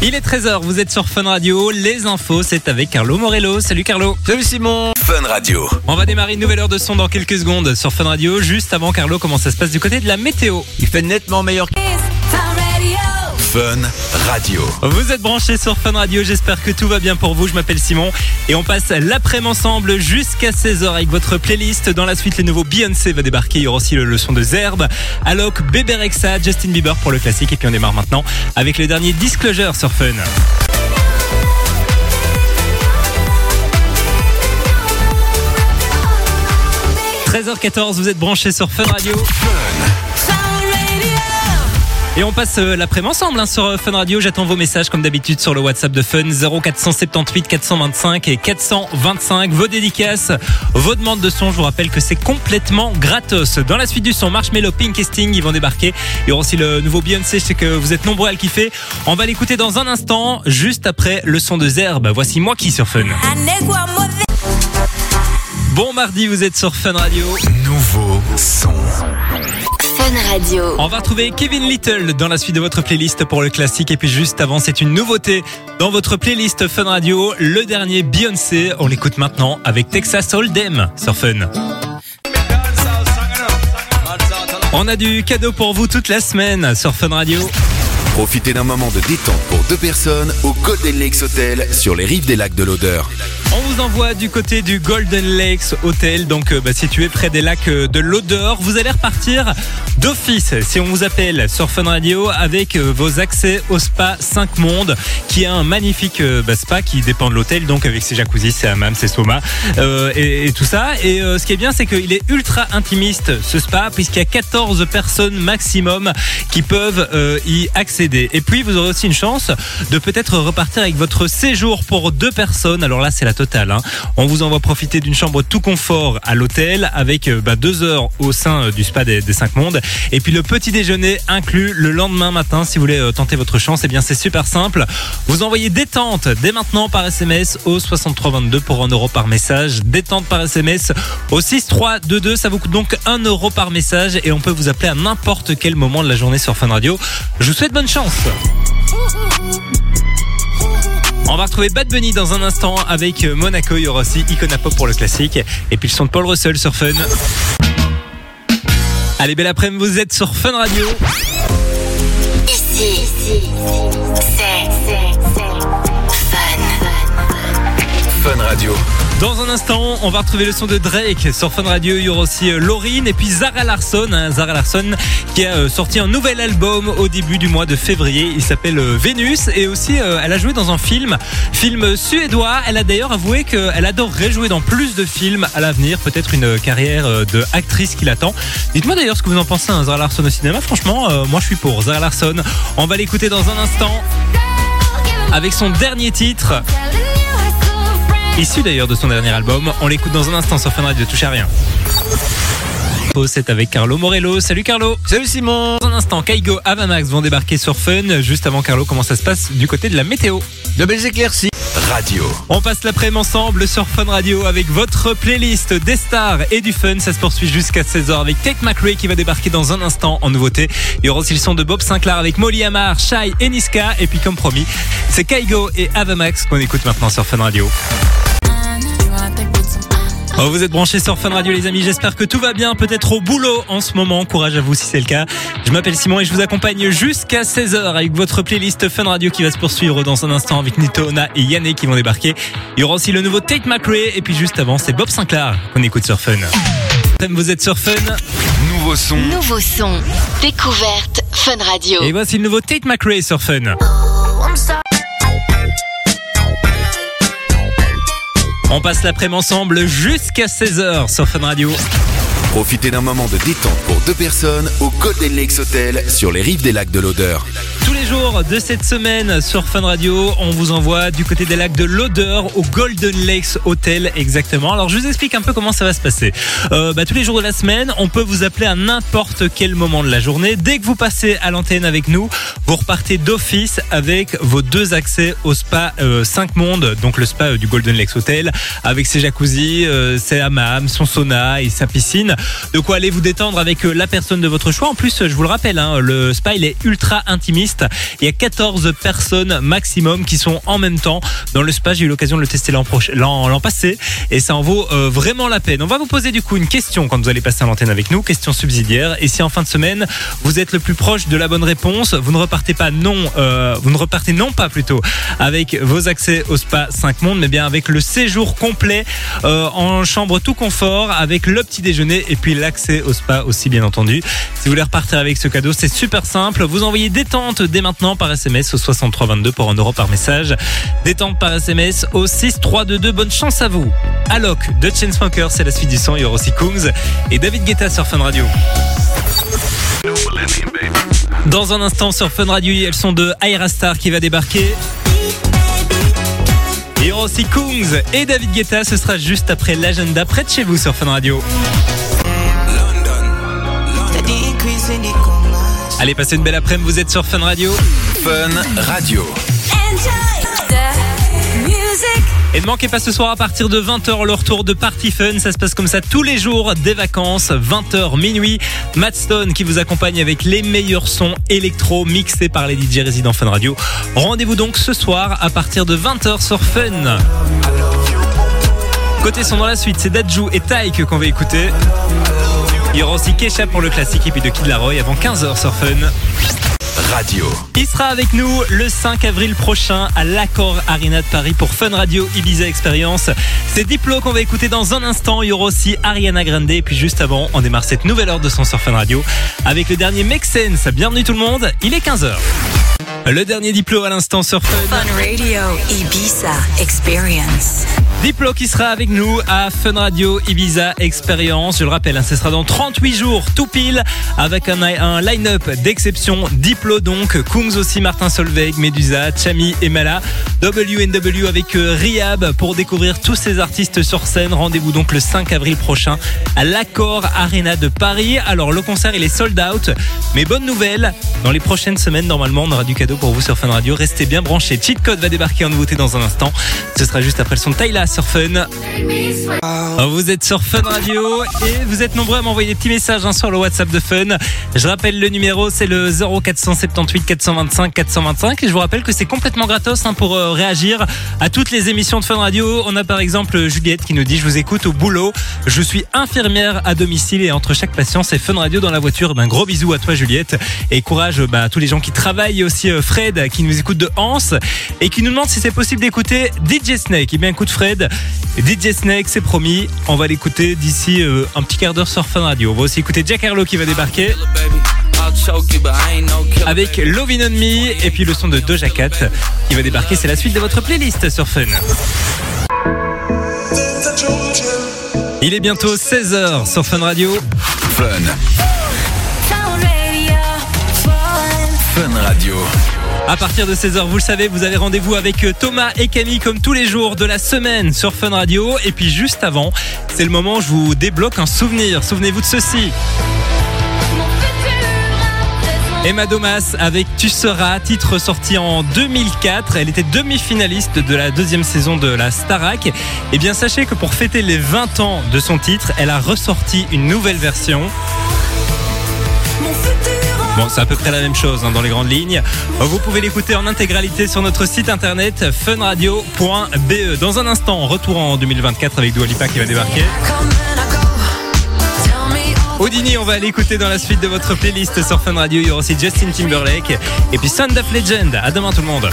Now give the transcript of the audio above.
Il est 13h, vous êtes sur Fun Radio. Les infos, c'est avec Carlo Morello. Salut Carlo. Salut Simon. Fun Radio. On va démarrer une nouvelle heure de son dans quelques secondes sur Fun Radio. Juste avant Carlo, comment ça se passe du côté de la météo? Il fait nettement meilleur. Fun Radio. Vous êtes branchés sur Fun Radio, j'espère que tout va bien pour vous. Je m'appelle Simon et on passe l'après-midi ensemble jusqu'à 16h avec votre playlist. Dans la suite, les nouveaux Beyoncé va débarquer. Il y aura aussi le leçon de Zerbe, Alok, Bébé Rexa, Justin Bieber pour le classique. Et puis on démarre maintenant avec le dernier Disclosure sur Fun. « 13h14, vous êtes branchés sur Fun Radio. Et on passe euh, l'après-midi ensemble hein, sur euh, Fun Radio. J'attends vos messages comme d'habitude sur le WhatsApp de Fun 0478 425 et 425. Vos dédicaces, vos demandes de son. Je vous rappelle que c'est complètement gratos. Dans la suite du son, Marshmello, Pink et ils vont débarquer. Il y aura aussi le nouveau Beyoncé. Je sais que vous êtes nombreux à le kiffer. On va l'écouter dans un instant, juste après le son de Zerbe. Voici moi qui sur Fun. Bon mardi, vous êtes sur Fun Radio. Nouveau son. Fun Radio. On va retrouver Kevin Little dans la suite de votre playlist pour le classique. Et puis juste avant, c'est une nouveauté dans votre playlist Fun Radio. Le dernier Beyoncé. On l'écoute maintenant avec Texas Hold'em sur Fun. On a du cadeau pour vous toute la semaine sur Fun Radio. Profitez d'un moment de détente pour deux personnes au Golden Lakes Hotel sur les rives des lacs de l'Odeur. On vous envoie du côté du Golden Lakes Hotel, donc euh, bah, situé près des lacs euh, de l'Odeur. Vous allez repartir d'office si on vous appelle sur Fun Radio avec euh, vos accès au spa 5 Mondes, qui est un magnifique bah, spa qui dépend de l'hôtel, donc avec ses jacuzzi, ses hammams, ses saumas euh, et, tout ça. Et ce qui est bien, c'est qu'il est ultra intimiste ce spa, puisqu'il y a 14 personnes maximum qui peuvent y accéder. Et puis vous aurez aussi une chance de peut-être repartir avec votre séjour pour deux personnes. Alors là, c'est la hein. On vous envoie profiter d'une chambre tout confort à l'hôtel avec euh, bah, deux heures au sein euh, du spa des, 5 mondes. Et puis le petit déjeuner inclus le lendemain matin si vous voulez euh, tenter votre chance. Eh bien, c'est super simple. Vous envoyez détente dès maintenant par SMS au 6322 pour 1 euro par message. Détente par SMS au 6322. Ça vous coûte donc 1 euro par message et on peut vous appeler à n'importe quel moment de la journée sur Fun Radio. Je vous souhaite bonne chance. On va retrouver Bad Bunny dans un instant avec euh, Monaco. Il y aura aussi Icona Pop pour le classique. Et puis le son de Paul Russell sur Fun. Allez, belle après-midi, vous êtes sur Fun Radio. Ici, c'est Fun. Fun Radio. Dans un instant, on va retrouver le son de Drake sur Fun Radio. Il y aura aussi euh, Laurine et puis Zara Larson. hein, Zara Larson qui a euh, sorti un nouvel album au début du mois de février. Il s'appelle euh, Vénus et aussi elle a joué dans un film, film suédois. Elle a d'ailleurs avoué qu'elle adorerait jouer dans plus de films à l'avenir. Peut-être une carrière de actrice qui l'attend. Dites-moi d'ailleurs ce que vous en pensez, hein, Zara Larson au cinéma. Franchement, moi je suis pour Zara Larson. On va l'écouter dans un instant avec son dernier titre. Issu d'ailleurs de son dernier album. On l'écoute dans un instant sur Fun Radio, touche à rien. C'est avec Carlo Morello. Salut Carlo. Salut Simon. Dans un instant, Kaigo, Avamax vont débarquer sur Fun. Juste avant Carlo, comment ça se passe du côté de la météo? De belles éclaircies. Radio. On passe l'après-midi ensemble sur Fun Radio avec votre playlist des stars et du fun. Ça se poursuit jusqu'à 16h avec Tate McRae qui va débarquer dans un instant en nouveauté. Il y aura aussi le son de Bob Sinclair avec Molly Amar, Shai et Niska. Et puis comme promis, c'est Kaigo et Avamax qu'on écoute maintenant sur Fun Radio. Oh, vous êtes branchés sur Fun Radio les amis, j'espère que tout va bien, peut-être au boulot en ce moment, courage à vous si c'est le cas. Je m'appelle Simon et je vous accompagne jusqu'à 16h avec votre playlist Fun Radio qui va se poursuivre dans un instant avec Nitona et Yannick qui vont débarquer. Il y aura aussi le nouveau Tate McRae et puis juste avant c'est Bob Sinclair qu'on écoute sur Fun. Vous êtes sur Fun Nouveau son. Nouveau son. Découverte Fun Radio. et voici le nouveau Tate McRae sur Fun. On passe l'après-midi ensemble jusqu'à 16h sur Fun Radio. Profitez d'un moment de détente pour deux personnes au Golden Lakes Hotel sur les rives des lacs de l'Odeur. Tous les jours de cette semaine sur Fun Radio, on vous envoie du côté des lacs de l'Odeur au Golden Lakes Hotel exactement. Alors je vous explique un peu comment ça va se passer. Euh, bah, tous les jours de la semaine, on peut vous appeler à n'importe quel moment de la journée. Dès que vous passez à l'antenne avec nous, vous repartez d'office avec vos deux accès au spa 5 mondes, donc le spa euh, du Golden Lakes Hotel, avec ses jacuzzi, euh, ses hammams, son sauna et sa piscine. De quoi aller vous détendre avec euh, la personne de votre choix. En plus, je vous le rappelle, hein, le spa il est ultra intimiste. Il y a 14 personnes maximum qui sont en même temps dans le spa. J'ai eu l'occasion de le tester l'an l'an passé, et ça en vaut euh, vraiment la peine. On va vous poser du coup une question quand vous allez passer à l'antenne avec nous, question subsidiaire. Et si en fin de semaine vous êtes le plus proche de la bonne réponse, vous ne repartez pas non, euh, vous ne repartez non pas plutôt avec vos accès au spa 5 mondes, mais bien avec le séjour complet euh, en chambre tout confort, avec le petit déjeuner et puis l'accès au spa aussi bien entendu. Si vous voulez repartir avec ce cadeau, c'est super simple. Vous envoyez détente dès maintenant par SMS au 6322 pour 1 euro par message. Détente par SMS au 6322. Bonne chance à vous. Alok de Chainsmokers, c'est la suite du son. Il y aura Kungs et David Guetta sur Fun Radio. Dans un instant sur Fun Radio, elles sont de Aerastar qui va débarquer. Il y aura Kungs et David Guetta. Ce sera juste après l'agenda près de chez vous sur Fun Radio. Allez, passez une belle après-midi. Vous êtes sur Fun Radio. Fun Radio. Et ne manquez pas ce soir à partir de 20h le retour de Party Fun. Ça se passe comme ça tous les jours des vacances, 20h minuit. Matt Stone qui vous accompagne avec les meilleurs sons électro mixés par les DJ résidents Fun Radio. Rendez-vous donc ce soir à partir de 20h sur Fun. Côté son dans la suite, c'est Dadju et Taïk qu'on va écouter. Il y aura aussi Kesha pour le classique et puis de Kid Laroi avant 15h sur Fun. Radio. Il sera avec nous le 5 avril prochain à l'Accor Arena de Paris pour Fun Radio Ibiza Experience. C'est Diplo qu'on va écouter dans un instant. Il y aura aussi Ariana Grande. Et puis juste avant, on démarre cette nouvelle heure de son sur Fun Radio avec le dernier Make Sense. Bienvenue tout le monde. Il est 15h. Le dernier Diplo à l'instant sur Fun. Fun Radio Ibiza Experience. Diplo qui sera avec nous à Fun Radio Ibiza Experience. Je le rappelle, hein, ce sera dans 38 jours, tout pile, avec un, line-up d'exception. Diplo donc, Kungs aussi, Martin Solveig, Medusa, Chami et Mala. WNW avec euh, Riab pour découvrir tous ces artistes sur scène. Rendez-vous donc le 5 avril prochain à l'Accor Arena de Paris. Alors le concert il est sold out, mais bonne nouvelle, dans les prochaines semaines normalement on aura du cadeau pour vous sur Fun Radio. Restez bien branchés. Cheat Code va débarquer en nouveauté dans un instant. Ce sera juste après le son de sur Fun. Vous êtes sur Fun Radio et vous êtes nombreux à m'envoyer des petits messages hein, sur le WhatsApp de Fun. Je rappelle le numéro, c'est le 0478 425 425 et je vous rappelle que c'est complètement gratos hein, pour euh, réagir à toutes les émissions de Fun Radio. On a par exemple Juliette qui nous dit je vous écoute au boulot, je suis infirmière à domicile et entre chaque patient c'est Fun Radio dans la voiture. Ben, gros bisous à toi Juliette et courage bah, à tous les gens qui travaillent et aussi euh, Fred qui nous écoute de Hans et qui nous demande si c'est possible d'écouter DJ Snake. Eh bien écoute Fred, DJ Snake c'est promis, on va l'écouter d'ici euh, un petit quart d'heure sur Fun Radio. On va aussi écouter Jack Harlow qui va débarquer avec Lovin' on Me et puis le son de Doja Cat qui va débarquer. C'est la suite de votre playlist sur Fun. Il est bientôt 16h sur Fun Radio. Fun. Fun Radio. À partir de 16h, vous le savez, vous avez rendez-vous avec euh, Thomas et Camille comme tous les jours de la semaine sur Fun Radio. Et puis juste avant, c'est le moment où je vous débloque un souvenir. Souvenez-vous de ceci. Emma Domas avec Tu seras, titre sorti en 2004. Elle était demi-finaliste de la deuxième saison de la Starac. Et bien sachez que pour fêter les 20 ans de son titre, elle a ressorti une nouvelle version. Bon, c'est à peu près la même chose hein, dans les grandes lignes. Vous pouvez l'écouter en intégralité sur notre site internet funradio.be. Dans un instant, retour en 2024 avec Dua Lipa qui va débarquer. Houdini, on va aller écouter dans la suite de votre playlist sur Fun Radio. Il y aura aussi Justin Timberlake et puis Sound of Legend. À demain tout le monde.